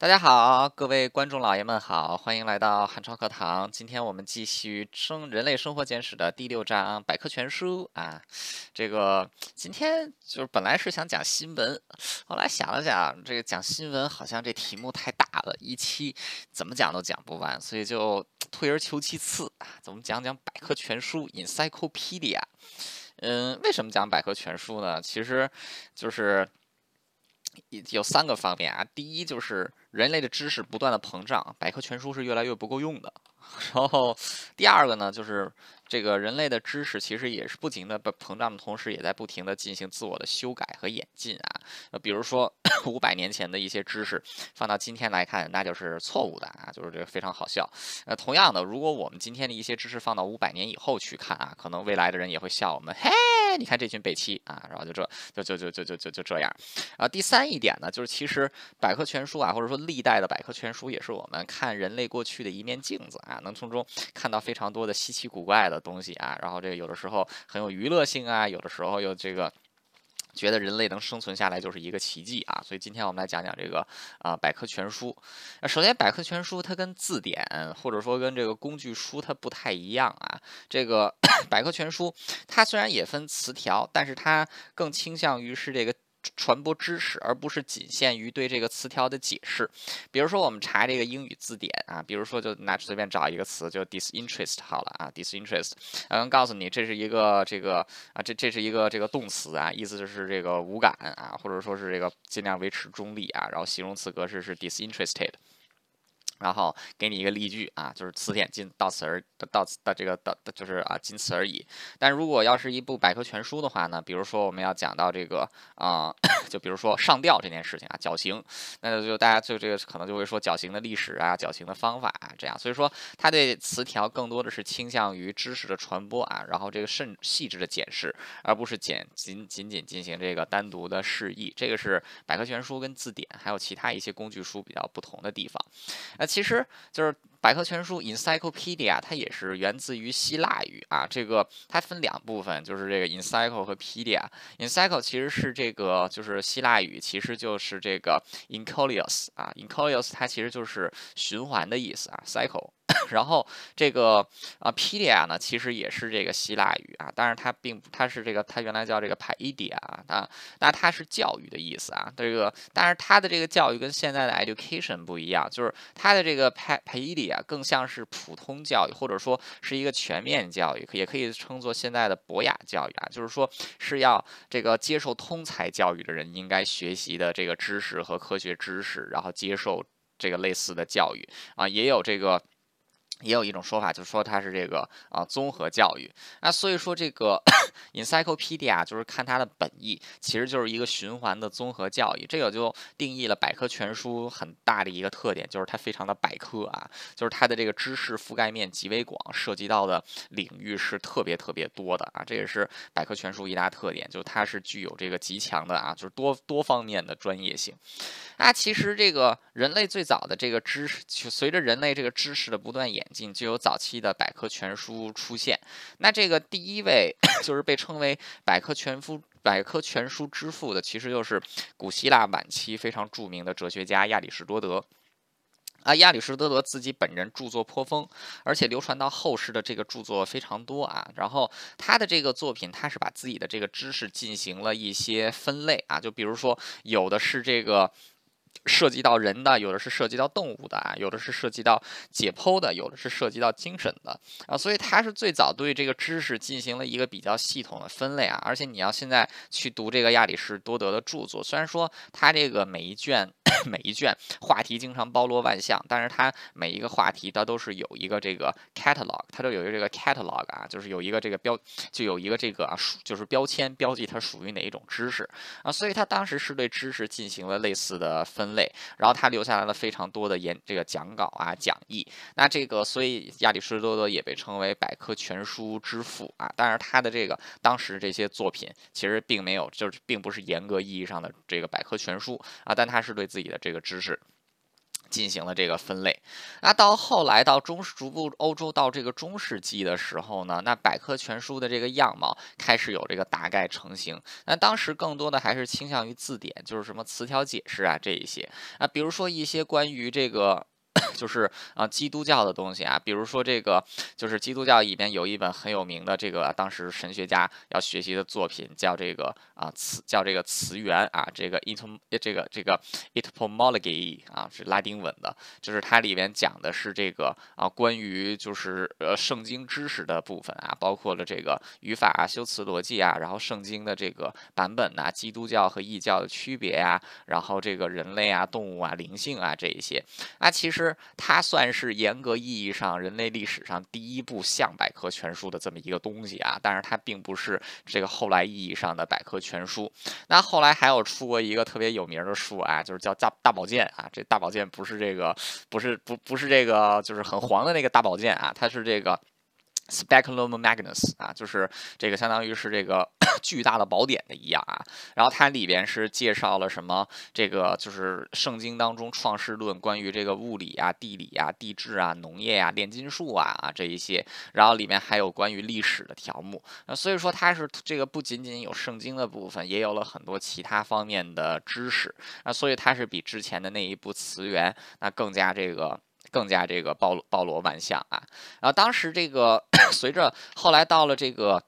大家好，各位观众老爷们好，欢迎来到汉超课堂。今天我们继续《生人类生活简史》的第六章百科全书啊。这个今天就是本来是想讲新闻，后来想了想，这个讲新闻好像这题目太大了，一期怎么讲都讲不完，所以就退而求其次啊，咱们讲讲百科全书 （Encyclopedia）。嗯，为什么讲百科全书呢？其实就是有三个方面啊。第一就是。人类的知识不断的膨胀，百科全书是越来越不够用的。然后第二个呢，就是这个人类的知识其实也是不停的膨胀的同时，也在不停的进行自我的修改和演进啊。那比如说 五百年前的一些知识，放到今天来看，那就是错误的啊，就是这个非常好笑。那，同样的，如果我们今天的一些知识放到五百年以后去看啊，可能未来的人也会笑我们，嘿，你看这群北齐啊，然后就这就就就就就就就这样。啊，第三一点呢，就是其实百科全书啊，或者说历代的百科全书也是我们看人类过去的一面镜子啊，能从中看到非常多的稀奇古怪的东西啊。然后这个有的时候很有娱乐性啊，有的时候又这个觉得人类能生存下来就是一个奇迹啊。所以今天我们来讲讲这个啊百科全书。首先百科全书它跟字典或者说跟这个工具书它不太一样啊。这个 百科全书它虽然也分词条，但是它更倾向于是这个。传播知识，而不是仅限于对这个词条的解释。比如说，我们查这个英语字典啊，比如说就拿随便找一个词，就 disinterest 好了啊，disinterest，嗯，告诉你这是一个这个啊，这这是一个这个动词啊，意思就是这个无感啊，或者说是这个尽量维持中立啊，然后形容词格式是 disinterested。然后给你一个例句啊，就是词典仅到此而到此的这个的，就是啊，仅此而已。但如果要是一部百科全书的话呢，比如说我们要讲到这个啊，就比如说上吊这件事情啊，绞刑，那就大家就这个可能就会说绞刑的历史啊，绞刑的方法啊，这样。所以说，它对词条更多的是倾向于知识的传播啊，然后这个甚细致的解释，而不是简仅仅仅进行这个单独的释义。这个是百科全书跟字典还有其他一些工具书比较不同的地方。其实就是百科全书 encyclopedia，它也是源自于希腊语啊。这个它分两部分，就是这个 encycl 和 pedia。encycl 其实是这个就是希腊语，其实就是这个 encolios 啊，encolios 它其实就是循环的意思啊，cycle。然后这个啊，pedia 呢，其实也是这个希腊语啊，但是它并，它是这个，它原来叫这个 paidia 啊，那那它是教育的意思啊。这个，但是它的这个教育跟现在的 education 不一样，就是它的这个 P Pedia 也更像是普通教育，或者说是一个全面教育，也可以称作现在的博雅教育啊，就是说是要这个接受通才教育的人应该学习的这个知识和科学知识，然后接受这个类似的教育啊，也有这个。也有一种说法，就是说它是这个啊综合教育。那所以说这个 encyclopedia 就是看它的本意，其实就是一个循环的综合教育。这个就定义了百科全书很大的一个特点，就是它非常的百科啊，就是它的这个知识覆盖面极为广，涉及到的领域是特别特别多的啊。这也是百科全书一大特点，就它是具有这个极强的啊，就是多多方面的专业性。那其实这个人类最早的这个知识，随着人类这个知识的不断演进，就有早期的百科全书出现。那这个第一位就是被称为百科全书百科全书之父的，其实就是古希腊晚期非常著名的哲学家亚里士多德。啊，亚里士多德自己本人著作颇丰，而且流传到后世的这个著作非常多啊。然后他的这个作品，他是把自己的这个知识进行了一些分类啊，就比如说有的是这个。涉及到人的，有的是涉及到动物的啊，有的是涉及到解剖的，有的是涉及到精神的啊，所以他是最早对这个知识进行了一个比较系统的分类啊。而且你要现在去读这个亚里士多德的著作，虽然说他这个每一卷。每一卷话题经常包罗万象，但是他每一个话题它都是有一个这个 catalog，它都有一个这个 catalog 啊，就是有一个这个标，就有一个这个啊就是标签标记它属于哪一种知识啊，所以他当时是对知识进行了类似的分类，然后他留下来了非常多的演这个讲稿啊讲义，那这个所以亚里士多德也被称为百科全书之父啊，但是他的这个当时这些作品其实并没有就是并不是严格意义上的这个百科全书啊，但他是对自己。的这个知识进行了这个分类。那到后来到中世逐步欧洲到这个中世纪的时候呢，那百科全书的这个样貌开始有这个大概成型。那当时更多的还是倾向于字典，就是什么词条解释啊这一些啊，比如说一些关于这个。就是啊，基督教的东西啊，比如说这个，就是基督教里边有一本很有名的这个当时神学家要学习的作品，叫这个啊词叫这个词源啊，这个 et 这个这个 etymology 啊是拉丁文的，就是它里边讲的是这个啊关于就是呃圣经知识的部分啊，包括了这个语法啊、修辞逻辑啊，然后圣经的这个版本呐，基督教和异教的区别呀，然后这个人类啊、动物啊、灵性啊这一些啊，其实。它算是严格意义上人类历史上第一部像百科全书的这么一个东西啊，但是它并不是这个后来意义上的百科全书。那后来还有出过一个特别有名的书啊，就是叫《大大宝剑》啊。这大宝剑不是这个，不是不不是这个，就是很黄的那个大宝剑啊，它是这个。Speculum Magnus 啊，就是这个相当于是这个 巨大的宝典的一样啊。然后它里边是介绍了什么？这个就是圣经当中创世论，关于这个物理啊、地理啊、地质啊、农业啊、炼金术啊啊这一些。然后里面还有关于历史的条目。那所以说它是这个不仅仅有圣经的部分，也有了很多其他方面的知识。那所以它是比之前的那一部词源那更加这个。更加这个包包罗万象啊，然后当时这个 随着后来到了这个。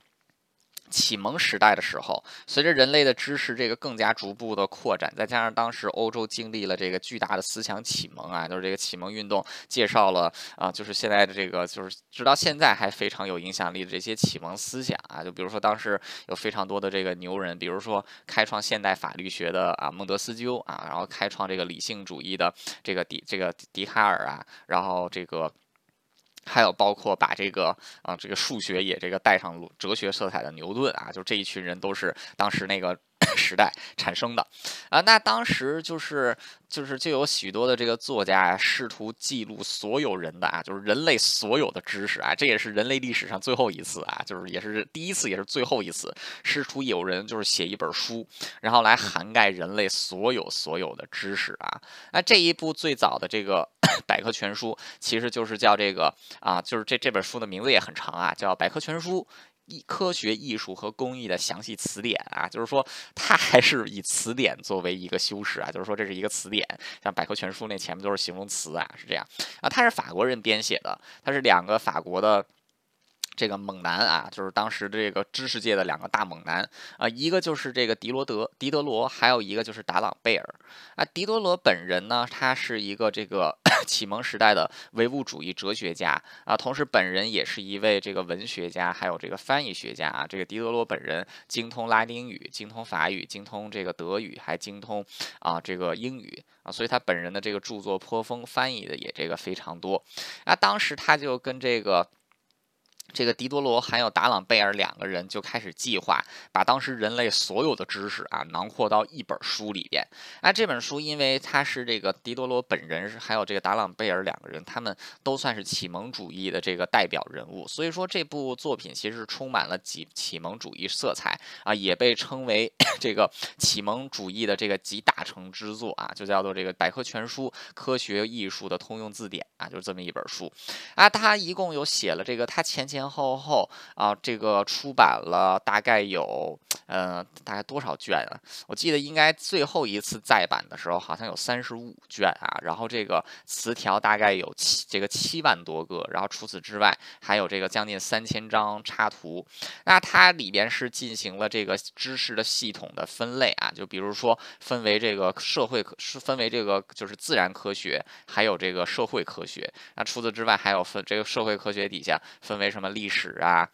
启蒙时代的时候，随着人类的知识这个更加逐步的扩展，再加上当时欧洲经历了这个巨大的思想启蒙啊，就是这个启蒙运动介绍了啊，就是现在的这个就是直到现在还非常有影响力的这些启蒙思想啊，就比如说当时有非常多的这个牛人，比如说开创现代法律学的啊孟德斯鸠啊，然后开创这个理性主义的这个笛这个笛卡尔啊，然后这个。还有包括把这个啊，这个数学也这个带上哲学色彩的牛顿啊，就这一群人都是当时那个。时代产生的啊，那当时就是就是就有许多的这个作家啊，试图记录所有人的啊，就是人类所有的知识啊，这也是人类历史上最后一次啊，就是也是第一次，也是最后一次，试图有人就是写一本书，然后来涵盖人类所有所有的知识啊。那这一部最早的这个 百科全书，其实就是叫这个啊，就是这这本书的名字也很长啊，叫《百科全书》。艺科学、艺术和工艺的详细词典啊，就是说它还是以词典作为一个修饰啊，就是说这是一个词典，像百科全书那前面都是形容词啊，是这样啊。它是法国人编写的，它是两个法国的。这个猛男啊，就是当时这个知识界的两个大猛男啊，一个就是这个狄罗德、狄德罗，还有一个就是达朗贝尔啊。狄德罗本人呢，他是一个这个 启蒙时代的唯物主义哲学家啊，同时本人也是一位这个文学家，还有这个翻译学家啊。这个狄德罗本人精通拉丁语、精通法语、精通这个德语，还精通啊这个英语啊，所以他本人的这个著作颇丰，翻译的也这个非常多啊。当时他就跟这个。这个狄多罗还有达朗贝尔两个人就开始计划，把当时人类所有的知识啊囊括到一本书里边。那这本书，因为他是这个狄多罗本人，还有这个达朗贝尔两个人，他们都算是启蒙主义的这个代表人物，所以说这部作品其实充满了启启蒙主义色彩啊，也被称为 这个启蒙主义的这个集大成之作啊，就叫做这个百科全书科学艺术的通用字典啊，就是这么一本书啊。他一共有写了这个，他前前。前后后啊，这个出版了大概有，嗯，大概多少卷啊？我记得应该最后一次再版的时候，好像有三十五卷啊。然后这个词条大概有七这个七万多个，然后除此之外，还有这个将近三千张插图。那它里边是进行了这个知识的系统的分类啊，就比如说分为这个社会，是分为这个就是自然科学，还有这个社会科学。那除此之外，还有分这个社会科学底下分为什么？历史啊，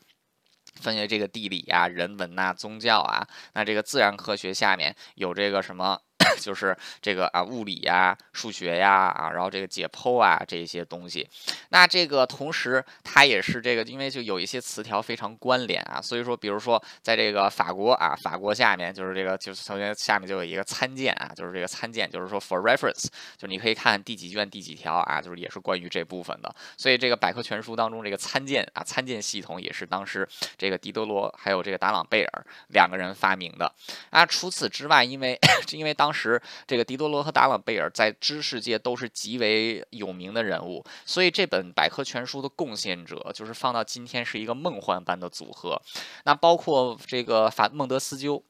分为这个地理啊、人文呐、宗教啊。那这个自然科学下面有这个什么？就是这个啊，物理呀、数学呀啊，然后这个解剖啊这些东西。那这个同时，它也是这个，因为就有一些词条非常关联啊，所以说，比如说在这个法国啊，法国下面就是这个，就是首先下面就有一个参见啊，就是这个参见，就是说 for reference，就你可以看第几卷第几条啊，就是也是关于这部分的。所以这个百科全书当中这个参见啊，参见系统也是当时这个狄德罗还有这个达朗贝尔两个人发明的啊。除此之外，因为 因为当时。时这个狄多罗和达朗贝尔在知识界都是极为有名的人物，所以这本百科全书的贡献者就是放到今天是一个梦幻般的组合。那包括这个法孟德斯鸠。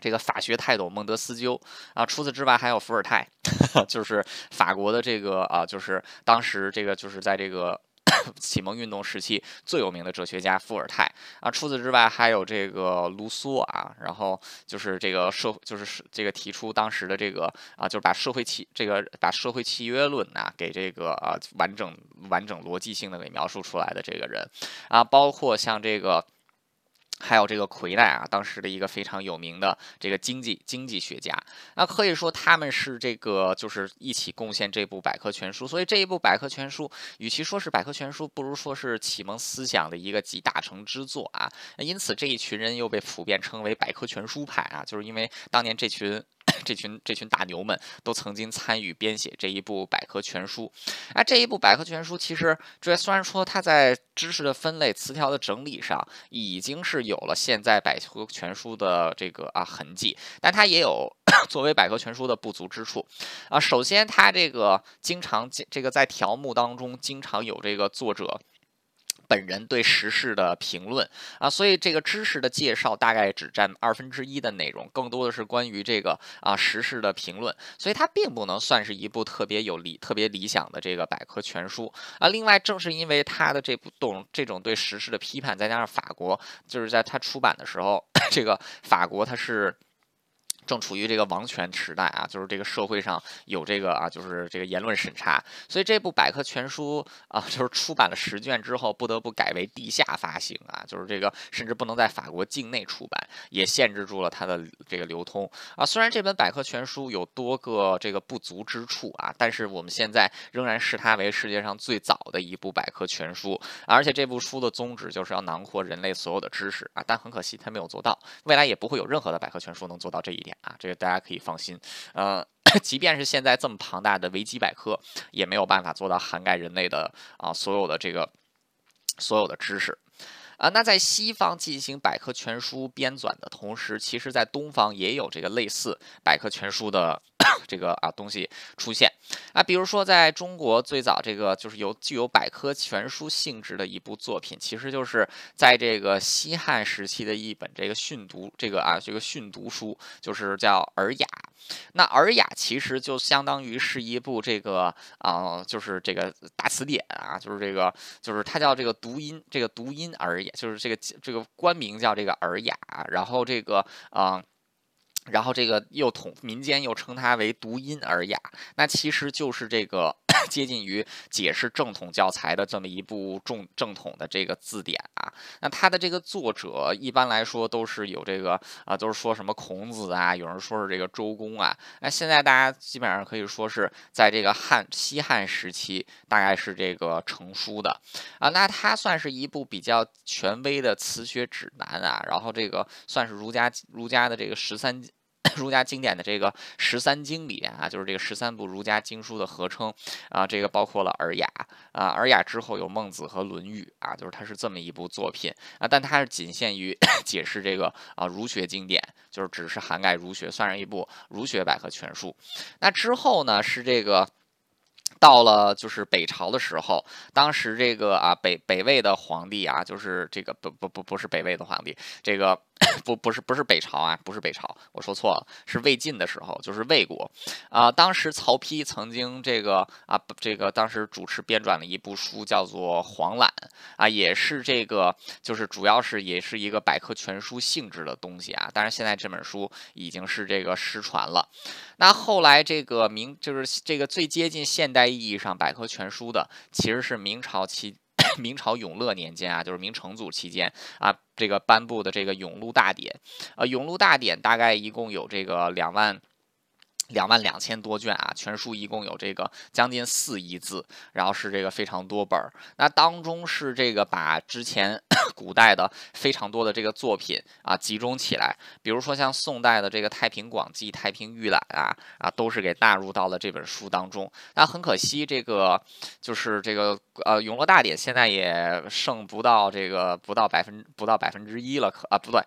这个法学泰斗孟德斯鸠啊，除此之外还有伏尔泰，就是法国的这个啊，就是当时这个就是在这个启蒙运动时期最有名的哲学家伏尔泰啊。除此之外还有这个卢梭啊，然后就是这个社就是这个提出当时的这个啊，就是把社会契这个把社会契约论呐给这个啊完整完整逻辑性的给描述出来的这个人啊，包括像这个。还有这个奎奈啊，当时的一个非常有名的这个经济经济学家，那可以说他们是这个就是一起贡献这部百科全书。所以这一部百科全书，与其说是百科全书，不如说是启蒙思想的一个集大成之作啊。因此这一群人又被普遍称为百科全书派啊，就是因为当年这群。这群这群大牛们都曾经参与编写这一部百科全书，哎，这一部百科全书其实这虽然说它在知识的分类、词条的整理上已经是有了现在百科全书的这个啊痕迹，但它也有 作为百科全书的不足之处啊。首先，它这个经常这个在条目当中经常有这个作者。本人对时事的评论啊，所以这个知识的介绍大概只占二分之一的内容，更多的是关于这个啊时事的评论，所以它并不能算是一部特别有理、特别理想的这个百科全书啊。另外，正是因为它的这部懂这种对时事的批判，再加上法国就是在它出版的时候，这个法国它是。正处于这个王权时代啊，就是这个社会上有这个啊，就是这个言论审查，所以这部百科全书啊，就是出版了十卷之后，不得不改为地下发行啊，就是这个甚至不能在法国境内出版，也限制住了它的这个流通啊。虽然这本百科全书有多个这个不足之处啊，但是我们现在仍然视它为世界上最早的一部百科全书，而且这部书的宗旨就是要囊括人类所有的知识啊，但很可惜它没有做到，未来也不会有任何的百科全书能做到这一点。啊，这个大家可以放心。呃，即便是现在这么庞大的维基百科，也没有办法做到涵盖人类的啊所有的这个所有的知识。啊，那在西方进行百科全书编纂的同时，其实在东方也有这个类似百科全书的 这个啊东西出现。啊，比如说在中国最早这个就是有具有百科全书性质的一部作品，其实就是在这个西汉时期的一本这个训读这个啊这个训读书，就是叫《尔雅》。那《尔雅》其实就相当于是一部这个啊，就是这个大词典啊，就是这个就是它叫这个读音，这个读音《尔雅》，就是这个这个官名叫这个《尔雅》，然后这个啊。然后这个又统民间又称它为读音尔雅，那其实就是这个 接近于解释正统教材的这么一部重正统的这个字典啊。那它的这个作者一般来说都是有这个啊，都是说什么孔子啊，有人说是这个周公啊。那现在大家基本上可以说是在这个汉西汉时期，大概是这个成书的啊。那它算是一部比较权威的词学指南啊，然后这个算是儒家儒家的这个十三。儒家经典的这个十三经里面啊，就是这个十三部儒家经书的合称啊，这个包括了《尔雅》啊，《尔雅》之后有《孟子》和《论语》啊，就是它是这么一部作品啊，但它是仅限于 解释这个啊儒学经典，就是只是涵盖儒学，算是一部儒学百科全书。那之后呢，是这个到了就是北朝的时候，当时这个啊北北魏的皇帝啊，就是这个不不不不是北魏的皇帝，这个。不不是不是北朝啊，不是北朝，我说错了，是魏晋的时候，就是魏国，啊，当时曹丕曾经这个啊，这个当时主持编撰了一部书，叫做《黄览》，啊，也是这个，就是主要是也是一个百科全书性质的东西啊，但是现在这本书已经是这个失传了。那后来这个明就是这个最接近现代意义上百科全书的，其实是明朝期。明朝永乐年间啊，就是明成祖期间啊，这个颁布的这个《永禄大典》，呃，《永禄大典》大概一共有这个两万。两万两千多卷啊，全书一共有这个将近四亿字，然后是这个非常多本儿。那当中是这个把之前 古代的非常多的这个作品啊集中起来，比如说像宋代的这个《太平广记》《太平御览》啊啊，都是给纳入到了这本书当中。那很可惜，这个就是这个呃《永乐大典》现在也剩不到这个不到百分不到百分之一了，可啊不对，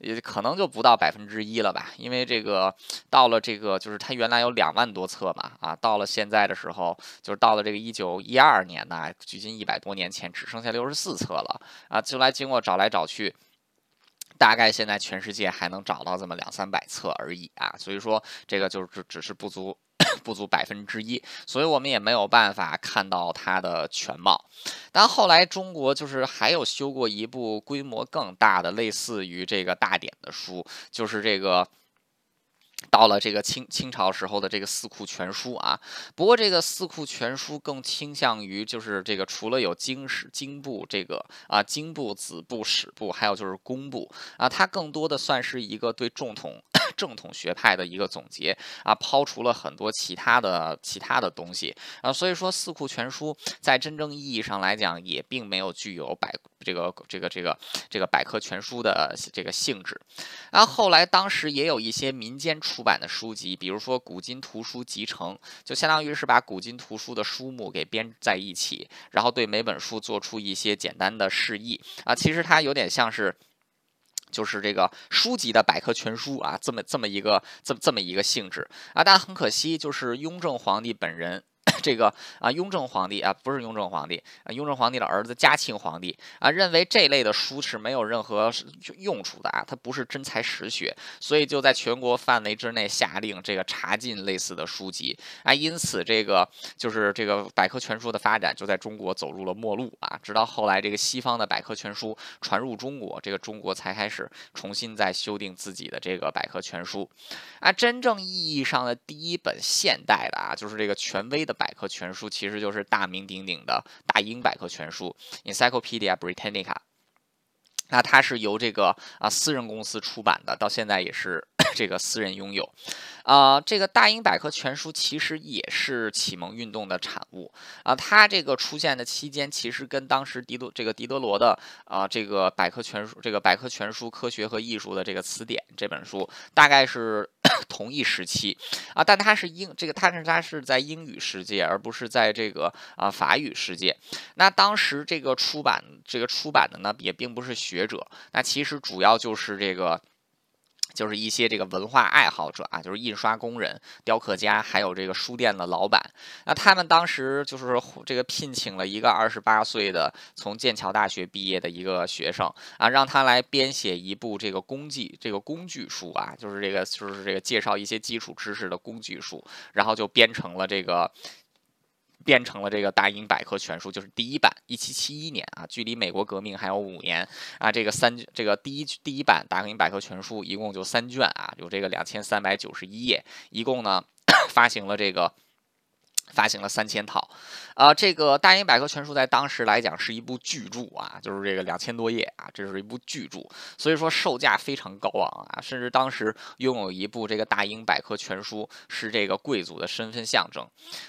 也可能就不到百分之一了吧，因为这个到了这个就是。它原来有两万多册嘛，啊，到了现在的时候，就是到了这个一九一二年呢，距今一百多年前，只剩下六十四册了，啊，就来经过找来找去，大概现在全世界还能找到这么两三百册而已啊，所以说这个就是只只是不足不足百分之一，所以我们也没有办法看到它的全貌。但后来中国就是还有修过一部规模更大的，类似于这个大典的书，就是这个。到了这个清清朝时候的这个《四库全书》啊，不过这个《四库全书》更倾向于就是这个除了有经史、经部这个啊经部、子部、史部，还有就是工部。啊，它更多的算是一个对正统正统学派的一个总结啊，抛除了很多其他的其他的东西啊，所以说《四库全书》在真正意义上来讲，也并没有具有百这个这个这个这个百科全书的这个性质。啊后后来当时也有一些民间。出版的书籍，比如说《古今图书集成》，就相当于是把古今图书的书目给编在一起，然后对每本书做出一些简单的释义啊。其实它有点像是，就是这个书籍的百科全书啊，这么这么一个这么这么一个性质啊。但很可惜，就是雍正皇帝本人。这个啊，雍正皇帝啊，不是雍正皇帝啊，雍正皇帝的儿子嘉庆皇帝啊，认为这类的书是没有任何用处的啊，它不是真才实学，所以就在全国范围之内下令这个查禁类似的书籍啊，因此这个就是这个百科全书的发展就在中国走入了末路啊，直到后来这个西方的百科全书传入中国，这个中国才开始重新再修订自己的这个百科全书啊，真正意义上的第一本现代的啊，就是这个权威的。百科全书其实就是大名鼎鼎的大英百科全书 （Encyclopedia Britannica）。那它是由这个啊私人公司出版的，到现在也是这个私人拥有。啊，这个大英百科全书其实也是启蒙运动的产物啊。它这个出现的期间，其实跟当时狄德这个狄德罗的啊这个百科全书这个百科全书科学和艺术的这个词典这本书，大概是 同一时期啊。但它是英这个，它是它是在英语世界，而不是在这个啊法语世界。那当时这个出版这个出版的呢，也并不是学者，那其实主要就是这个。就是一些这个文化爱好者啊，就是印刷工人、雕刻家，还有这个书店的老板。那他们当时就是这个聘请了一个二十八岁的从剑桥大学毕业的一个学生啊，让他来编写一部这个工具这个工具书啊，就是这个就是这个介绍一些基础知识的工具书，然后就编成了这个。变成了这个大英百科全书，就是第一版，一七七一年啊，距离美国革命还有五年啊。这个三这个第一第一版大英百科全书一共就三卷啊，有这个两千三百九十一页，一共呢 发行了这个。发行了三千套，啊，这个《大英百科全书》在当时来讲是一部巨著啊，就是这个两千多页啊，这是一部巨著，所以说售价非常高昂啊，甚至当时拥有一部这个《大英百科全书》是这个贵族的身份象征。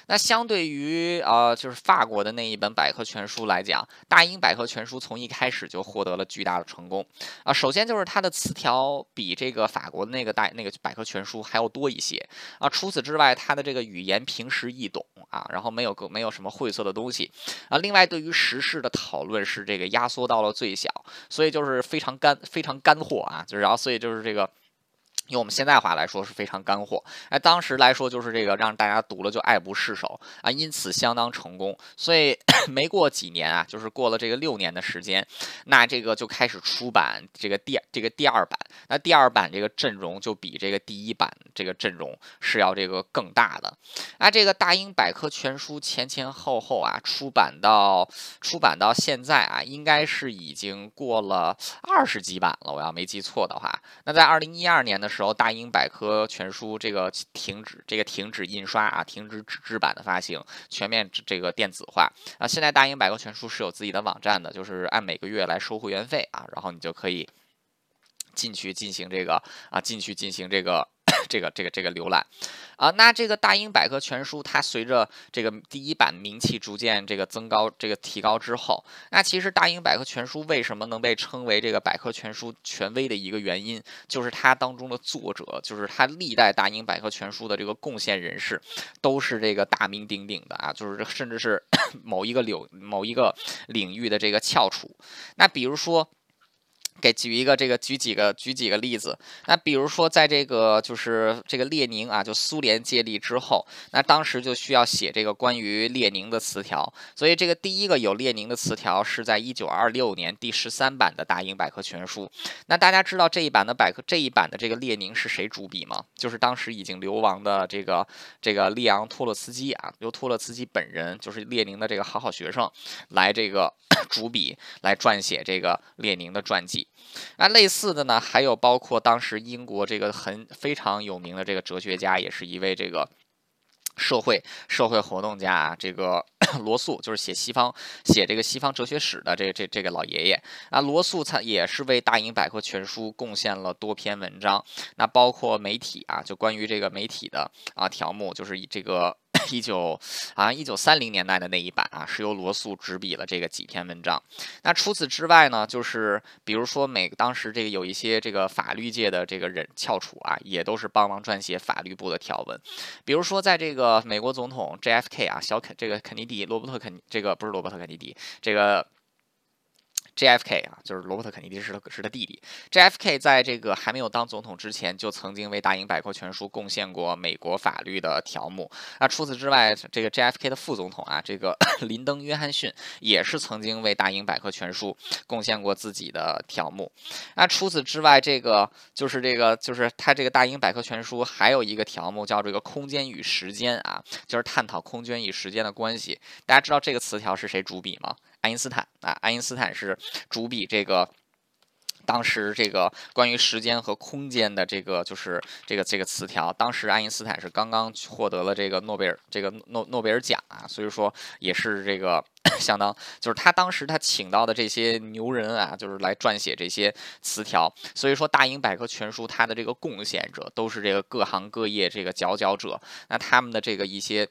那相对于啊，就是法国的那一本百科全书来讲，《大英百科全书》从一开始就获得了巨大的成功啊。首先就是它的词条比这个法国的那个大那个百科全书还要多一些啊。除此之外，它的这个语言平实易懂。啊，然后没有个没有什么晦涩的东西啊。另外，对于时事的讨论是这个压缩到了最小，所以就是非常干非常干货啊。就是然后，所以就是这个。用我们现在话来说是非常干货，哎，当时来说就是这个让大家读了就爱不释手啊，因此相当成功。所以没过几年啊，就是过了这个六年的时间，那这个就开始出版这个第这个第二版。那第二版这个阵容就比这个第一版这个阵容是要这个更大的。那这个大英百科全书前前后后啊，出版到出版到现在啊，应该是已经过了二十几版了，我要没记错的话。那在二零一二年的时候。然后，大英百科全书这个停止，这个停止印刷啊，停止纸质版的发行，全面这个电子化啊。现在大英百科全书是有自己的网站的，就是按每个月来收会员费啊，然后你就可以进去进行这个啊，进去进行这个 这个这个这个浏览。啊，那这个大英百科全书，它随着这个第一版名气逐渐这个增高，这个提高之后，那其实大英百科全书为什么能被称为这个百科全书权威的一个原因，就是它当中的作者，就是它历代大英百科全书的这个贡献人士，都是这个大名鼎鼎的啊，就是甚至是 某一个领某一个领域的这个翘楚。那比如说。给举一个这个举几个举几个例子，那比如说在这个就是这个列宁啊，就苏联建立之后，那当时就需要写这个关于列宁的词条，所以这个第一个有列宁的词条是在一九二六年第十三版的大英百科全书。那大家知道这一版的百科这一版的这个列宁是谁主笔吗？就是当时已经流亡的这个这个利昂托洛茨基啊，由托洛茨基本人就是列宁的这个好好学生来这个 主笔来撰写这个列宁的传记。那类似的呢，还有包括当时英国这个很非常有名的这个哲学家，也是一位这个社会社会活动家，这个 罗素，就是写西方写这个西方哲学史的这这这个老爷爷啊，罗素他也是为大英百科全书贡献了多篇文章，那包括媒体啊，就关于这个媒体的啊条目，就是以这个。一九啊，一九三零年代的那一版啊，是由罗素执笔了这个几篇文章。那除此之外呢，就是比如说每当时这个有一些这个法律界的这个人翘楚啊，也都是帮忙撰写法律部的条文。比如说在这个美国总统 JFK 啊，小肯这个肯尼迪，罗伯特肯这个不是罗伯特肯尼迪这个。JFK 啊，就是罗伯特·肯尼迪是他是他弟弟。JFK 在这个还没有当总统之前，就曾经为《大英百科全书》贡献过美国法律的条目。那除此之外，这个 JFK 的副总统啊，这个 林登·约翰逊也是曾经为《大英百科全书》贡献过自己的条目。那除此之外，这个就是这个就是他这个《大英百科全书》还有一个条目叫这个“空间与时间”啊，就是探讨空间与时间的关系。大家知道这个词条是谁主笔吗？爱因斯坦啊，爱因斯坦是主笔这个当时这个关于时间和空间的这个就是这个这个词条。当时爱因斯坦是刚刚获得了这个诺贝尔这个诺诺贝尔奖啊，所以说也是这个 相当就是他当时他请到的这些牛人啊，就是来撰写这些词条。所以说大英百科全书它的这个贡献者都是这个各行各业这个佼佼者，那他们的这个一些。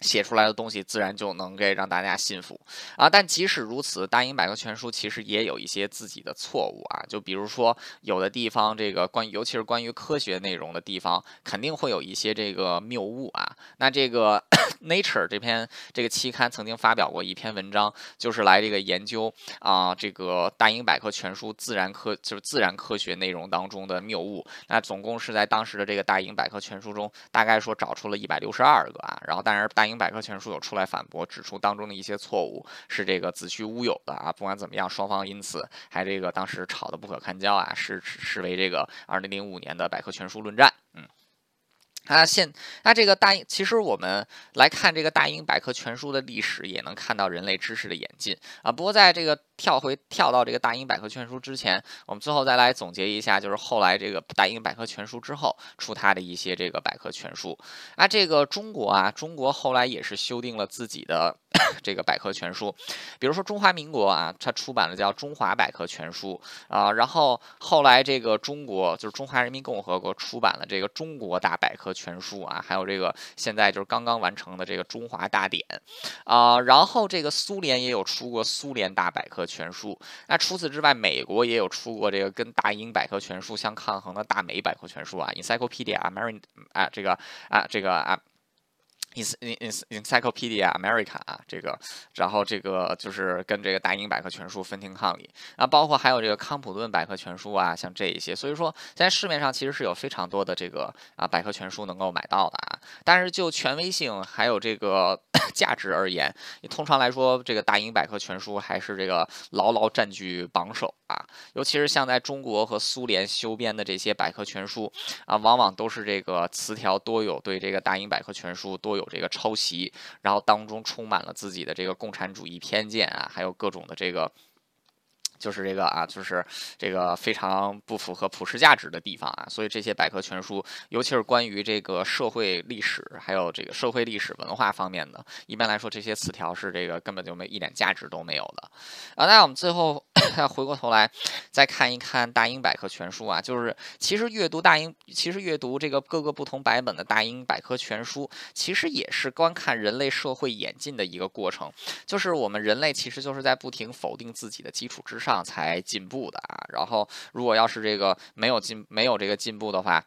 写出来的东西自然就能给让大家信服啊！但即使如此，《大英百科全书》其实也有一些自己的错误啊。就比如说，有的地方这个关于，尤其是关于科学内容的地方，肯定会有一些这个谬误啊。那这个 《Nature》这篇这个期刊曾经发表过一篇文章，就是来这个研究啊这个《大英百科全书》自然科就是自然科学内容当中的谬误。那总共是在当时的这个《大英百科全书》中，大概说找出了一百六十二个啊。然后，但是大英百科全书有出来反驳，指出当中的一些错误是这个子虚乌有的啊！不管怎么样，双方因此还这个当时吵得不可开交啊，视视为这个二零零五年的百科全书论战，嗯。那现那这个大英，其实我们来看这个大英百科全书的历史，也能看到人类知识的演进啊。不过在这个跳回跳到这个大英百科全书之前，我们最后再来总结一下，就是后来这个大英百科全书之后出它的一些这个百科全书啊。这个中国啊，中国后来也是修订了自己的 这个百科全书，比如说中华民国啊，它出版了叫《中华百科全书》啊。然后后来这个中国就是中华人民共和国出版了这个《中国大百科》。全书啊，还有这个现在就是刚刚完成的这个中华大典啊，然后这个苏联也有出过苏联大百科全书，那除此之外，美国也有出过这个跟大英百科全书相抗衡的大美百科全书啊，Encyclopedia American 啊，这个啊，这个啊。Encyclopedia America 啊，这个，然后这个就是跟这个大英百科全书分庭抗礼啊，包括还有这个康普顿百科全书啊，像这一些，所以说在市面上其实是有非常多的这个啊百科全书能够买到的啊，但是就权威性还有这个 价值而言，通常来说，这个大英百科全书还是这个牢牢占据榜首啊，尤其是像在中国和苏联修编的这些百科全书啊，往往都是这个词条多有对这个大英百科全书多有。这个抄袭，然后当中充满了自己的这个共产主义偏见啊，还有各种的这个，就是这个啊，就是这个非常不符合普世价值的地方啊。所以这些百科全书，尤其是关于这个社会历史，还有这个社会历史文化方面的，一般来说这些词条是这个根本就没一点价值都没有的啊。那我们最后回过头来再看一看《大英百科全书》啊，就是其实阅读大英，其实阅读这个各个不同版本的《大英百科全书》，其实也是观看人类社会演进的一个过程。就是我们人类其实就是在不停否定自己的基础之上才进步的啊。然后如果要是这个没有进，没有这个进步的话，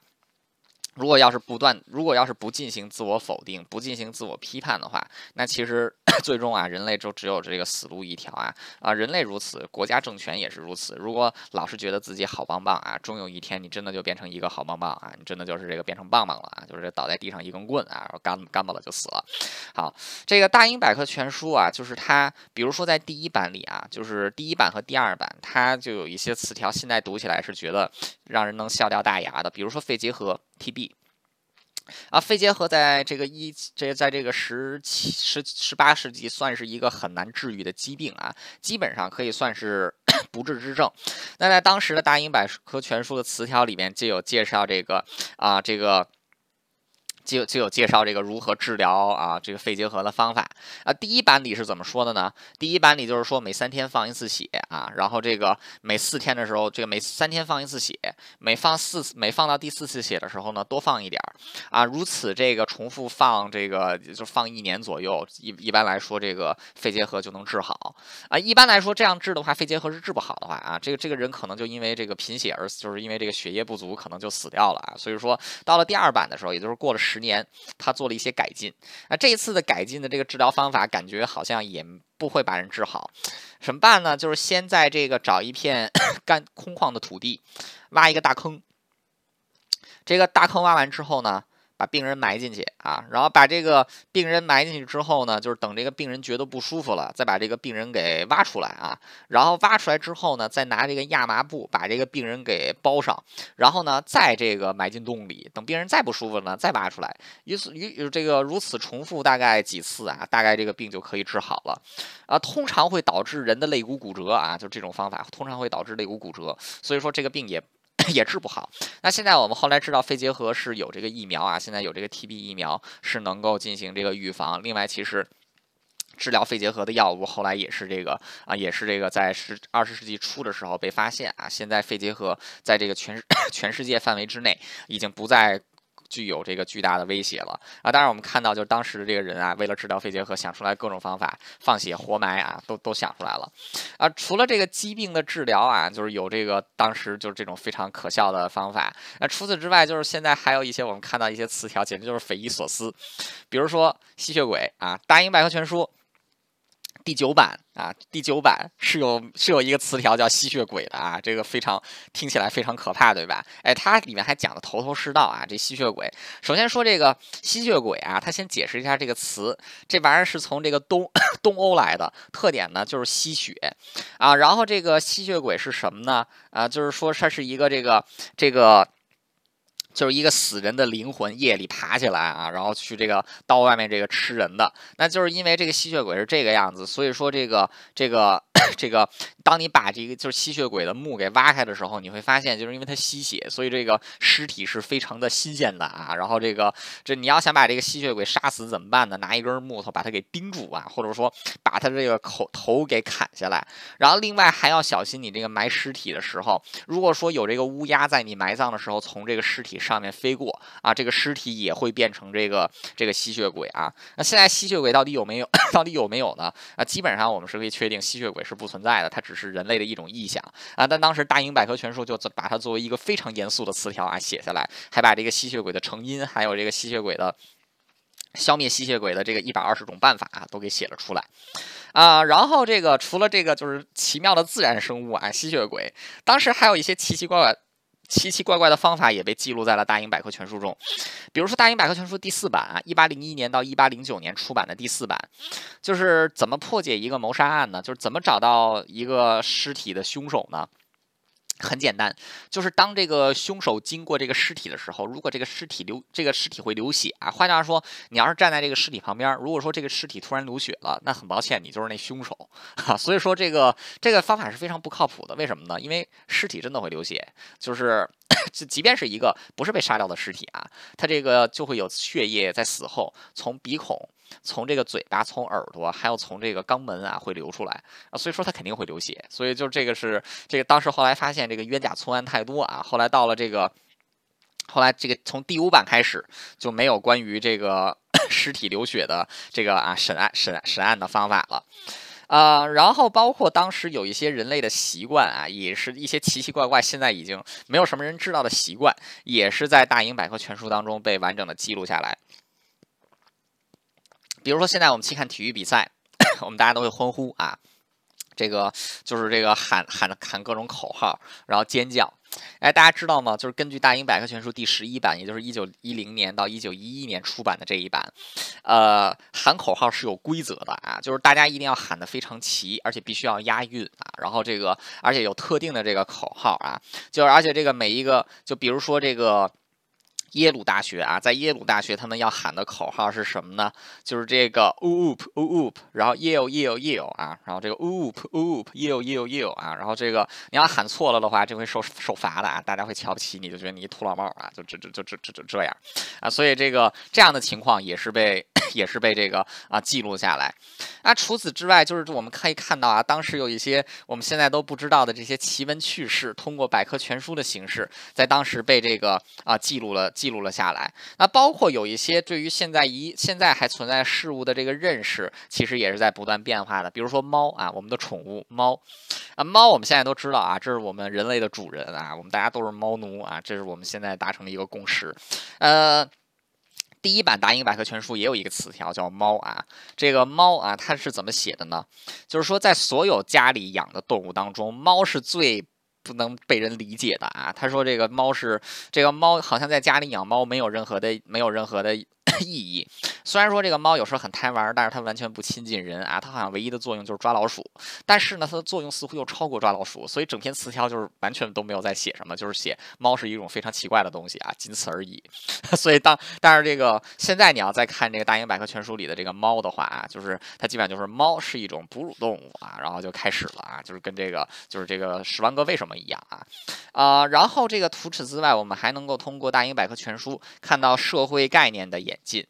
如果要是不断，如果要是不进行自我否定，不进行自我批判的话，那其实 最终啊，人类就只有这个死路一条啊啊！人类如此，国家政权也是如此。如果老是觉得自己好棒棒啊，终有一天你真的就变成一个好棒棒啊，你真的就是这个变成棒棒了啊，就是倒在地上一根棍啊，然后干干巴了就死了。好，这个大英百科全书啊，就是它，比如说在第一版里啊，就是第一版和第二版，它就有一些词条，现在读起来是觉得让人能笑掉大牙的，比如说肺结核 TB。啊，肺结核在这个一这在这个十七十十八世纪算是一个很难治愈的疾病啊，基本上可以算是 不治之症。那在当时的大英百科全书的词条里面就有介绍这个啊这个。就就有介绍这个如何治疗啊这个肺结核的方法啊。第一版里是怎么说的呢？第一版里就是说每三天放一次血啊，然后这个每四天的时候，这个每三天放一次血，每放四，每放到第四次血的时候呢，多放一点儿啊。如此这个重复放这个就放一年左右，一一般来说这个肺结核就能治好啊。一般来说这样治的话，肺结核是治不好的话啊，这个这个人可能就因为这个贫血而死就是因为这个血液不足可能就死掉了啊。所以说到了第二版的时候，也就是过了十。十年，他做了一些改进。那这一次的改进的这个治疗方法，感觉好像也不会把人治好。怎么办呢？就是先在这个找一片 干空旷的土地，挖一个大坑。这个大坑挖完之后呢？把病人埋进去啊，然后把这个病人埋进去之后呢，就是等这个病人觉得不舒服了，再把这个病人给挖出来啊。然后挖出来之后呢，再拿这个亚麻布把这个病人给包上，然后呢，再这个埋进洞里，等病人再不舒服了呢，再挖出来。于此于这个如此重复大概几次啊，大概这个病就可以治好了啊。通常会导致人的肋骨骨折啊，就这种方法通常会导致肋骨骨折，所以说这个病也。也治不好。那现在我们后来知道肺结核是有这个疫苗啊，现在有这个 TB 疫苗是能够进行这个预防。另外，其实治疗肺结核的药物后来也是这个啊，也是这个在十二十世纪初的时候被发现啊。现在肺结核在这个全 全世界范围之内已经不再。具有这个巨大的威胁了啊！当然，我们看到就是当时的这个人啊，为了治疗肺结核，想出来各种方法，放血、活埋啊，都都想出来了啊。除了这个疾病的治疗啊，就是有这个当时就是这种非常可笑的方法。那除此之外，就是现在还有一些我们看到一些词条，简直就是匪夷所思。比如说吸血鬼啊，《大英百科全书》。第九版啊，第九版是有是有一个词条叫吸血鬼的啊，这个非常听起来非常可怕，对吧？哎，它里面还讲的头头是道啊。这吸血鬼，首先说这个吸血鬼啊，它先解释一下这个词，这玩意儿是从这个东东欧来的，特点呢就是吸血啊。然后这个吸血鬼是什么呢？啊，就是说它是一个这个这个。就是一个死人的灵魂夜里爬起来啊，然后去这个到外面这个吃人的，那就是因为这个吸血鬼是这个样子，所以说这个这个这个，当你把这个就是吸血鬼的墓给挖开的时候，你会发现就是因为它吸血，所以这个尸体是非常的新鲜的啊。然后这个这你要想把这个吸血鬼杀死怎么办呢？拿一根木头把它给钉住啊，或者说把它这个口头给砍下来。然后另外还要小心你这个埋尸体的时候，如果说有这个乌鸦在你埋葬的时候从这个尸体。上面飞过啊，这个尸体也会变成这个这个吸血鬼啊。那现在吸血鬼到底有没有？到底有没有呢？啊，基本上我们是可以确定吸血鬼是不存在的，它只是人类的一种臆想啊。但当时大英百科全书就把它作为一个非常严肃的词条啊写下来，还把这个吸血鬼的成因，还有这个吸血鬼的消灭吸血鬼的这个一百二十种办法啊都给写了出来啊。然后这个除了这个就是奇妙的自然生物啊，吸血鬼，当时还有一些奇奇怪怪。奇奇怪怪的方法也被记录在了《大英百科全书》中，比如说《大英百科全书》第四版啊，一八零一年到一八零九年出版的第四版，就是怎么破解一个谋杀案呢？就是怎么找到一个尸体的凶手呢？很简单，就是当这个凶手经过这个尸体的时候，如果这个尸体流，这个尸体会流血啊。换句话说，你要是站在这个尸体旁边，如果说这个尸体突然流血了，那很抱歉，你就是那凶手啊。所以说这个这个方法是非常不靠谱的。为什么呢？因为尸体真的会流血，就是就即便是一个不是被杀掉的尸体啊，它这个就会有血液在死后从鼻孔从这个嘴巴、从耳朵，还有从这个肛门啊会流出来啊，所以说它肯定会流血。所以就这个是这个当时后来发现这个冤假错案太多啊，后来到了这个后来这个从第五版开始就没有关于这个 尸体流血的这个啊审案审审案的方法了。啊，然后包括当时有一些人类的习惯啊，也是一些奇奇怪怪，现在已经没有什么人知道的习惯，也是在《大英百科全书》当中被完整的记录下来。比如说，现在我们去看体育比赛，我们大家都会欢呼啊，这个就是这个喊喊喊各种口号，然后尖叫。哎，大家知道吗？就是根据《大英百科全书》第十一版，也就是一九一零年到一九一一年出版的这一版，呃，喊口号是有规则的啊，就是大家一定要喊得非常齐，而且必须要押韵啊。然后这个，而且有特定的这个口号啊，就是而且这个每一个，就比如说这个。耶鲁大学啊，在耶鲁大学，他们要喊的口号是什么呢？就是这个 oop oop，然后 yell yell yell 啊，然后这个 oop oop yell yell yell 啊，然后这个你要喊错了的话，这会受受罚的啊，大家会瞧不起你，就觉得你一土老帽啊，就这这这这这就这样啊，所以这个这样的情况也是被。也是被这个啊记录下来。那除此之外，就是我们可以看到啊，当时有一些我们现在都不知道的这些奇闻趣事，通过百科全书的形式，在当时被这个啊记录了记录了下来。那包括有一些对于现在一现在还存在事物的这个认识，其实也是在不断变化的。比如说猫啊，我们的宠物猫啊，猫我们现在都知道啊，这是我们人类的主人啊，我们大家都是猫奴啊，这是我们现在达成的一个共识。呃。第一版大英百科全书也有一个词条叫“猫”啊，这个“猫”啊，它是怎么写的呢？就是说，在所有家里养的动物当中，猫是最不能被人理解的啊。他说，这个猫是这个猫，好像在家里养猫没有任何的没有任何的。意义，虽然说这个猫有时候很贪玩，但是它完全不亲近人啊，它好像唯一的作用就是抓老鼠。但是呢，它的作用似乎又超过抓老鼠，所以整篇词条就是完全都没有在写什么，就是写猫是一种非常奇怪的东西啊，仅此而已。所以当但是这个现在你要再看这个大英百科全书里的这个猫的话啊，就是它基本上就是猫是一种哺乳动物啊，然后就开始了啊，就是跟这个就是这个十万个为什么一样啊啊，然后这个除此之外，我们还能够通过大英百科全书看到社会概念的演进。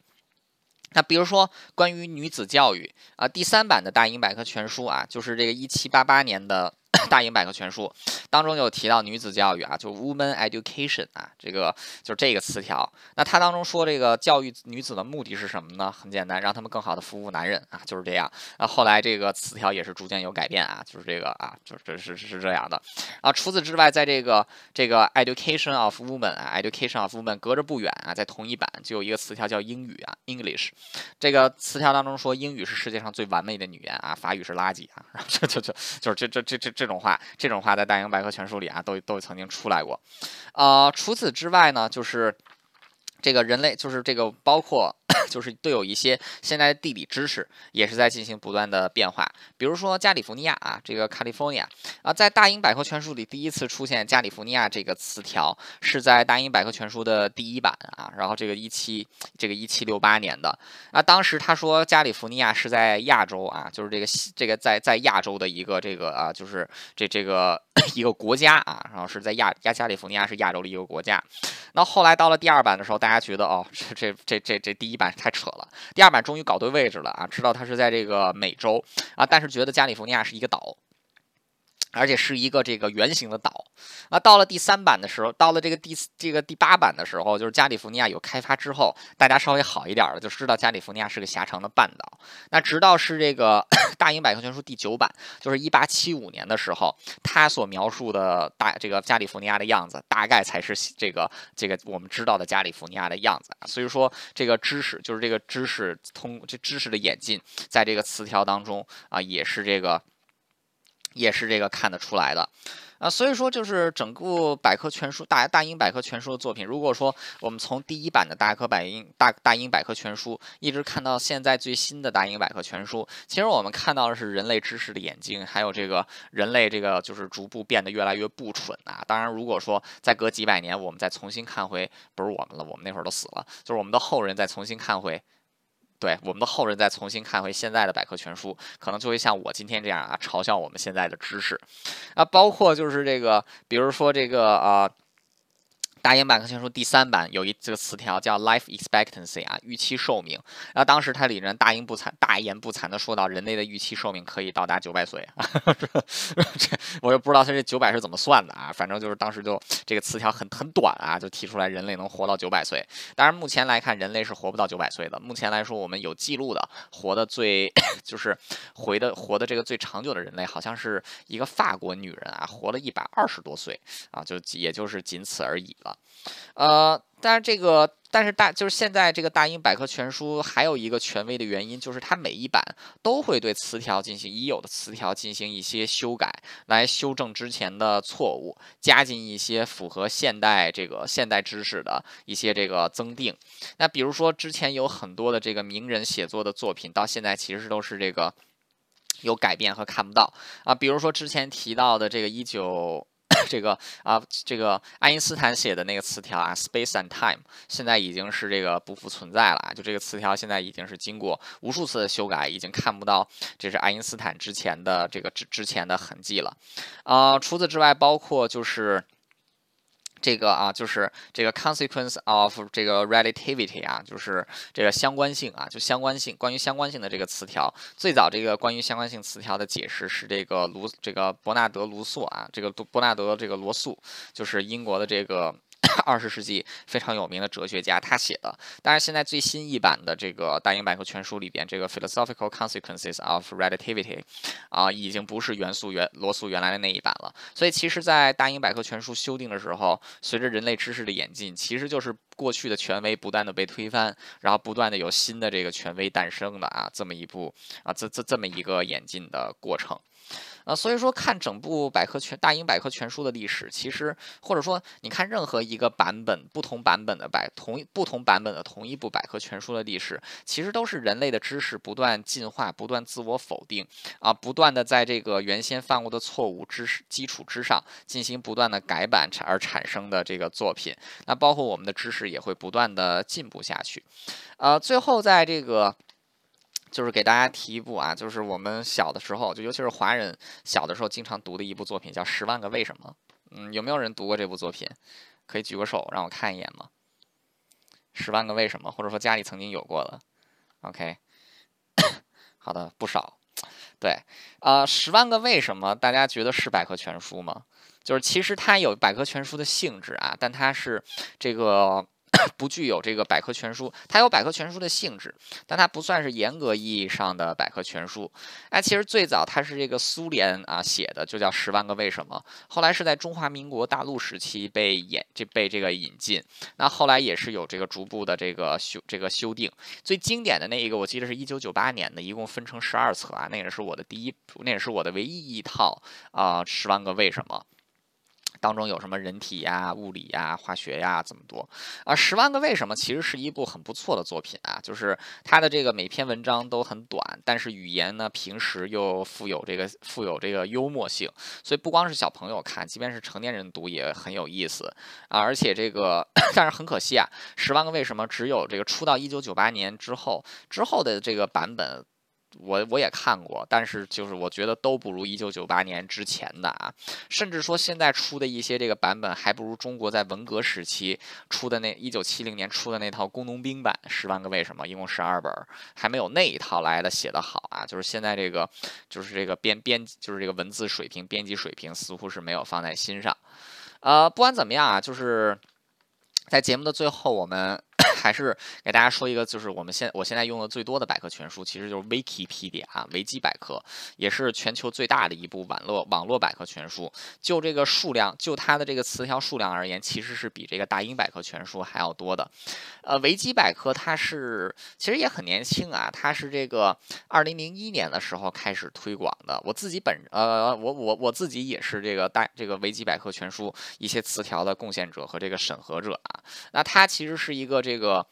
那比如说关于女子教育啊，第三版的大英百科全书啊，就是这个一七八八年的。大英百科全书当中有提到女子教育啊，就 woman education 啊，这个就是这个词条。那它当中说这个教育女子的目的是什么呢？很简单，让他们更好的服务男人啊，就是这样。那后来这个词条也是逐渐有改变啊，就是这个啊，就是这是是这样的啊。除此之外，在这个这个 education of woman 啊，education of woman 隔着不远啊，在同一版就有一个词条叫英语啊，English。这个词条当中说英语是世界上最完美的语言啊，法语是垃圾啊，就就就就是这这这这这。这种话，这种话在大英百科全书里啊，都都曾经出来过。呃，除此之外呢，就是这个人类，就是这个包括。就是都有一些现在地理知识也是在进行不断的变化，比如说加利福尼亚啊，这个 California 啊，在大英百科全书里第一次出现加利福尼亚这个词条是在大英百科全书的第一版啊，然后这个一七这个一七六八年的。啊，当时他说加利福尼亚是在亚洲啊，就是这个这个在在亚洲的一个这个啊，就是这这个 一个国家啊，然后是在亚加加利福尼亚是亚洲的一个国家，那后来到了第二版的时候，大家觉得哦，这这这这这第一版。太扯了！第二版终于搞对位置了啊，知道它是在这个美洲啊，但是觉得加利福尼亚是一个岛。而且是一个这个圆形的岛，啊，到了第三版的时候，到了这个第这个第八版的时候，就是加利福尼亚有开发之后，大家稍微好一点了，就知道加利福尼亚是个狭长的半岛。那直到是这个 大英百科全书第九版，就是一八七五年的时候，他所描述的大这个加利福尼亚的样子，大概才是这个这个我们知道的加利福尼亚的样子。所以说，这个知识就是这个知识通这知识的演进，在这个词条当中啊，也是这个。也是这个看得出来的，啊，所以说就是整部百科全书大大英百科全书的作品，如果说我们从第一版的大科百英大大英百科全书一直看到现在最新的大英百科全书，其实我们看到的是人类知识的演进，还有这个人类这个就是逐步变得越来越不蠢啊。当然，如果说再隔几百年，我们再重新看回，不是我们了，我们那会儿都死了，就是我们的后人再重新看回。对我们的后人再重新看回现在的百科全书，可能就会像我今天这样啊，嘲笑我们现在的知识，啊，包括就是这个，比如说这个啊。大英百科全书第三版有一这个词条叫 life expectancy 啊，预期寿命。然后当时它里面大言不惭、大言不惭的说到，人类的预期寿命可以到达九百岁啊。这 我也不知道他这九百是怎么算的啊，反正就是当时就这个词条很很短啊，就提出来人类能活到九百岁。当然目前来看，人类是活不到九百岁的。目前来说，我们有记录的活的最 就是活的活的这个最长久的人类，好像是一个法国女人啊，活了一百二十多岁啊，就也就是仅此而已了。呃，但是这个，但是大就是现在这个大英百科全书还有一个权威的原因，就是它每一版都会对词条进行已有的词条进行一些修改，来修正之前的错误，加进一些符合现代这个现代知识的一些这个增订。那比如说之前有很多的这个名人写作的作品，到现在其实都是这个有改变和看不到啊。比如说之前提到的这个一九。这个啊，这个爱因斯坦写的那个词条啊，space and time，现在已经是这个不复存在了啊。就这个词条现在已经是经过无数次的修改，已经看不到这是爱因斯坦之前的这个之之前的痕迹了。啊，除此之外，包括就是。这个啊，就是这个 consequence of 这个 relativity 啊，就是这个相关性啊，就相关性，关于相关性的这个词条，最早这个关于相关性词条的解释是这个卢这个伯纳德卢梭啊，这个伯纳德这个罗素，就是英国的这个。二十世纪非常有名的哲学家，他写的。但是现在最新一版的这个大英百科全书里边，这个 philosophical consequences of relativity 啊，已经不是元素原罗素原来的那一版了。所以其实，在大英百科全书修订的时候，随着人类知识的演进，其实就是过去的权威不断的被推翻，然后不断的有新的这个权威诞生的啊，这么一部啊，这这这么一个演进的过程。啊，所以说看整部百科全大英百科全书的历史，其实或者说你看任何一个版本、不同版本的百同不同版本的同一部百科全书的历史，其实都是人类的知识不断进化、不断自我否定啊，不断的在这个原先犯过的错误知识基础之上进行不断的改版产而产生的这个作品。那包括我们的知识也会不断的进步下去。呃，最后在这个。就是给大家提一部啊，就是我们小的时候，就尤其是华人小的时候经常读的一部作品，叫《十万个为什么》。嗯，有没有人读过这部作品？可以举个手让我看一眼吗？《十万个为什么》，或者说家里曾经有过的？OK，好的，不少。对，啊，《十万个为什么》，大家觉得是百科全书吗？就是其实它有百科全书的性质啊，但它是这个。不具有这个百科全书，它有百科全书的性质，但它不算是严格意义上的百科全书。哎，其实最早它是这个苏联啊写的，就叫《十万个为什么》。后来是在中华民国大陆时期被演这被这个引进，那后来也是有这个逐步的这个修这个修订。最经典的那一个，我记得是一九九八年的，一共分成十二册啊，那也是我的第一，那也是我的唯一一套啊《十万个为什么》。当中有什么人体呀、物理呀、化学呀这么多啊？十万个为什么其实是一部很不错的作品啊，就是它的这个每篇文章都很短，但是语言呢平时又富有这个富有这个幽默性，所以不光是小朋友看，即便是成年人读也很有意思啊。而且这个，但是很可惜啊，十万个为什么只有这个出到一九九八年之后之后的这个版本。我我也看过，但是就是我觉得都不如一九九八年之前的啊，甚至说现在出的一些这个版本还不如中国在文革时期出的那一九七零年出的那套工农兵版《十万个为什么》，一共十二本，还没有那一套来的写的好啊。就是现在这个就是这个编编就是这个文字水平、编辑水平似乎是没有放在心上。呃，不管怎么样啊，就是在节目的最后我们。还是给大家说一个，就是我们现我现在用的最多的百科全书，其实就是 Wikipedia 啊，维基百科，也是全球最大的一部网络网络百科全书。就这个数量，就它的这个词条数量而言，其实是比这个大英百科全书还要多的。呃，维基百科它是其实也很年轻啊，它是这个二零零一年的时候开始推广的。我自己本呃，我我我自己也是这个大这个维基百科全书一些词条的贡献者和这个审核者啊。那它其实是一个这个。吧？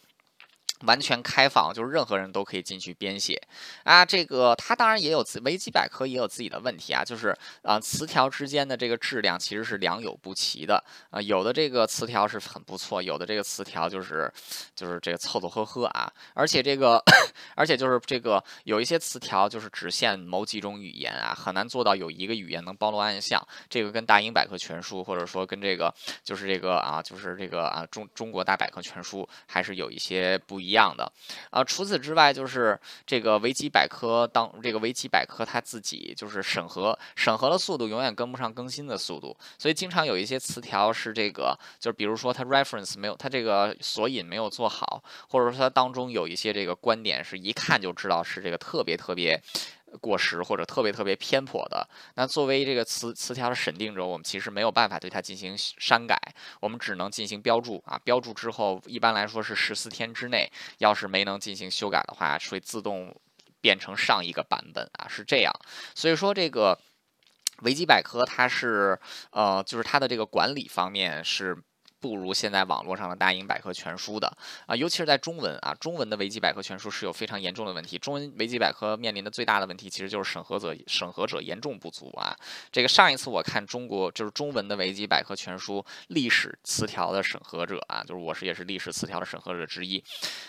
完全开放，就是任何人都可以进去编写啊。这个它当然也有维基百科也有自己的问题啊，就是啊词条之间的这个质量其实是良莠不齐的啊。有的这个词条是很不错，有的这个词条就是就是这个凑凑合合啊。而且这个 而且就是这个有一些词条就是只限某几种语言啊，很难做到有一个语言能包罗万象。这个跟大英百科全书或者说跟这个就是这个啊就是这个啊中中国大百科全书还是有一些不一。一样的，啊，除此之外，就是这个维基百科当这个维基百科它自己就是审核审核的速度永远跟不上更新的速度，所以经常有一些词条是这个，就是比如说它 reference 没有，它这个索引没有做好，或者说它当中有一些这个观点是一看就知道是这个特别特别。过时或者特别特别偏颇的，那作为这个词词条的审定者，我们其实没有办法对它进行删改，我们只能进行标注啊。标注之后，一般来说是十四天之内，要是没能进行修改的话，会自动变成上一个版本啊，是这样。所以说这个维基百科它是呃，就是它的这个管理方面是。不如现在网络上的大英百科全书的啊，尤其是在中文啊，中文的维基百科全书是有非常严重的问题。中文维基百科面临的最大的问题，其实就是审核者审核者严重不足啊。这个上一次我看中国就是中文的维基百科全书历史词条的审核者啊，就是我是也是历史词条的审核者之一，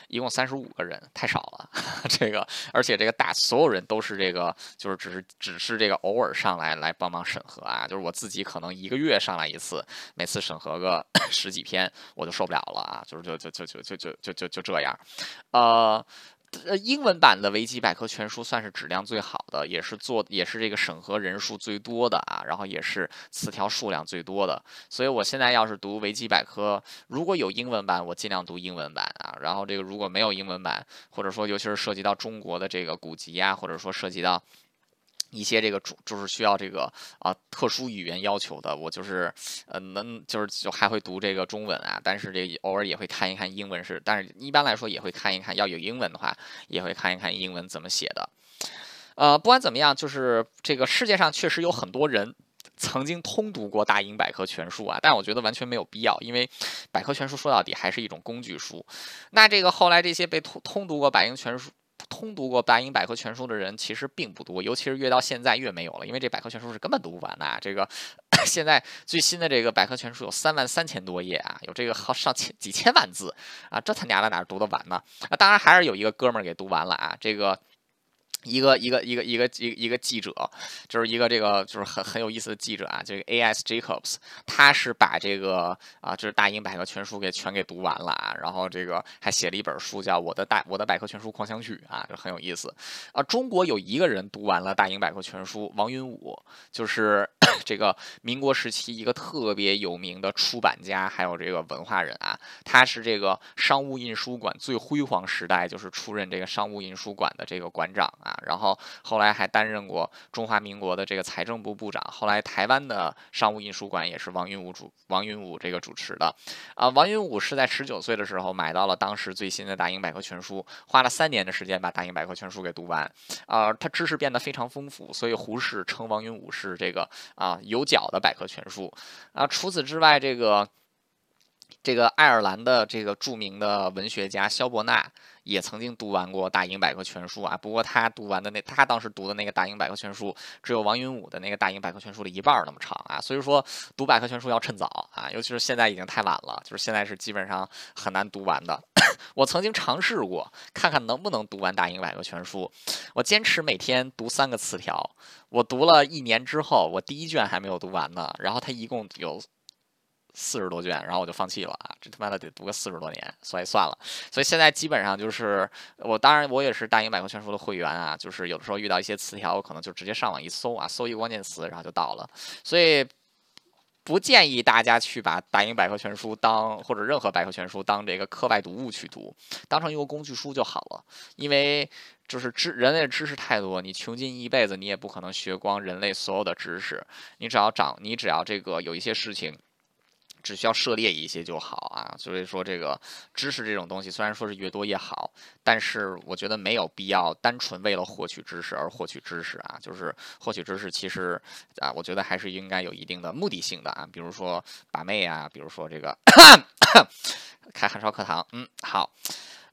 一共三十五个人，太少了。这个而且这个大所有人都是这个就是只是只是这个偶尔上来来帮忙审核啊，就是我自己可能一个月上来一次，每次审核个。十几篇我就受不了了啊！就是就就就就就就就就就这样，呃，英文版的维基百科全书算是质量最好的，也是做也是这个审核人数最多的啊，然后也是词条数量最多的。所以我现在要是读维基百科，如果有英文版，我尽量读英文版啊。然后这个如果没有英文版，或者说尤其是涉及到中国的这个古籍啊，或者说涉及到。一些这个主就是需要这个啊特殊语言要求的，我就是呃能就是就还会读这个中文啊，但是这偶尔也会看一看英文是，但是一般来说也会看一看，要有英文的话也会看一看英文怎么写的。呃，不管怎么样，就是这个世界上确实有很多人曾经通读过大英百科全书啊，但我觉得完全没有必要，因为百科全书说到底还是一种工具书。那这个后来这些被通通读过百英全书。通读过白银百科全书的人其实并不多，尤其是越到现在越没有了，因为这百科全书是根本读不完的。这个 现在最新的这个百科全书有三万三千多页啊，有这个好上千几千万字啊，这他娘的哪读得完呢？啊，当然还是有一个哥们儿给读完了啊，这个。一个一个一个一个一一个记者，就是一个这个就是很很有意思的记者啊，这个 A.S. Jacobs，他是把这个啊，就是大英百科全书给全给读完了啊，然后这个还写了一本书叫《我的大我的百科全书狂想曲》啊，就很有意思啊。中国有一个人读完了大英百科全书，王云武，就是 这个民国时期一个特别有名的出版家，还有这个文化人啊，他是这个商务印书馆最辉煌时代，就是出任这个商务印书馆的这个馆长啊。然后后来还担任过中华民国的这个财政部部长。后来台湾的商务印书馆也是王云武主王云武这个主持的。啊，王云武是在十九岁的时候买到了当时最新的大英百科全书，花了三年的时间把大英百科全书给读完。啊，他知识变得非常丰富，所以胡适称王云武是这个啊有脚的百科全书。啊，除此之外，这个这个爱尔兰的这个著名的文学家萧伯纳。也曾经读完过《大英百科全书》啊，不过他读完的那他当时读的那个《大英百科全书》只有王云武的那个《大英百科全书》的一半那么长啊，所以说读百科全书要趁早啊，尤其是现在已经太晚了，就是现在是基本上很难读完的。我曾经尝试过，看看能不能读完《大英百科全书》，我坚持每天读三个词条，我读了一年之后，我第一卷还没有读完呢，然后它一共有。四十多卷，然后我就放弃了啊！这他妈的得读个四十多年，所以算了。所以现在基本上就是我，当然我也是大英百科全书的会员啊，就是有的时候遇到一些词条，我可能就直接上网一搜啊，搜一个关键词，然后就到了。所以不建议大家去把大英百科全书当或者任何百科全书当这个课外读物去读，当成一个工具书就好了。因为就是知人类的知识太多，你穷尽一辈子你也不可能学光人类所有的知识。你只要长，你只要这个有一些事情。只需要涉猎一些就好啊，所以说这个知识这种东西虽然说是越多越好，但是我觉得没有必要单纯为了获取知识而获取知识啊，就是获取知识其实啊，我觉得还是应该有一定的目的性的啊，比如说把妹啊，比如说这个 开汉少课堂，嗯，好。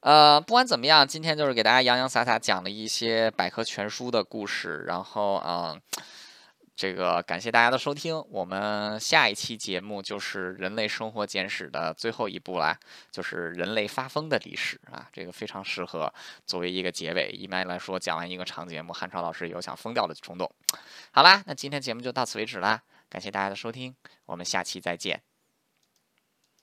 呃，不管怎么样，今天就是给大家洋洋洒洒讲了一些百科全书的故事，然后啊。这个感谢大家的收听，我们下一期节目就是《人类生活简史》的最后一部啦，就是人类发疯的历史啊，这个非常适合作为一个结尾。一般来说，讲完一个长节目，汉超老师有想疯掉的冲动。好啦，那今天节目就到此为止啦，感谢大家的收听，我们下期再见。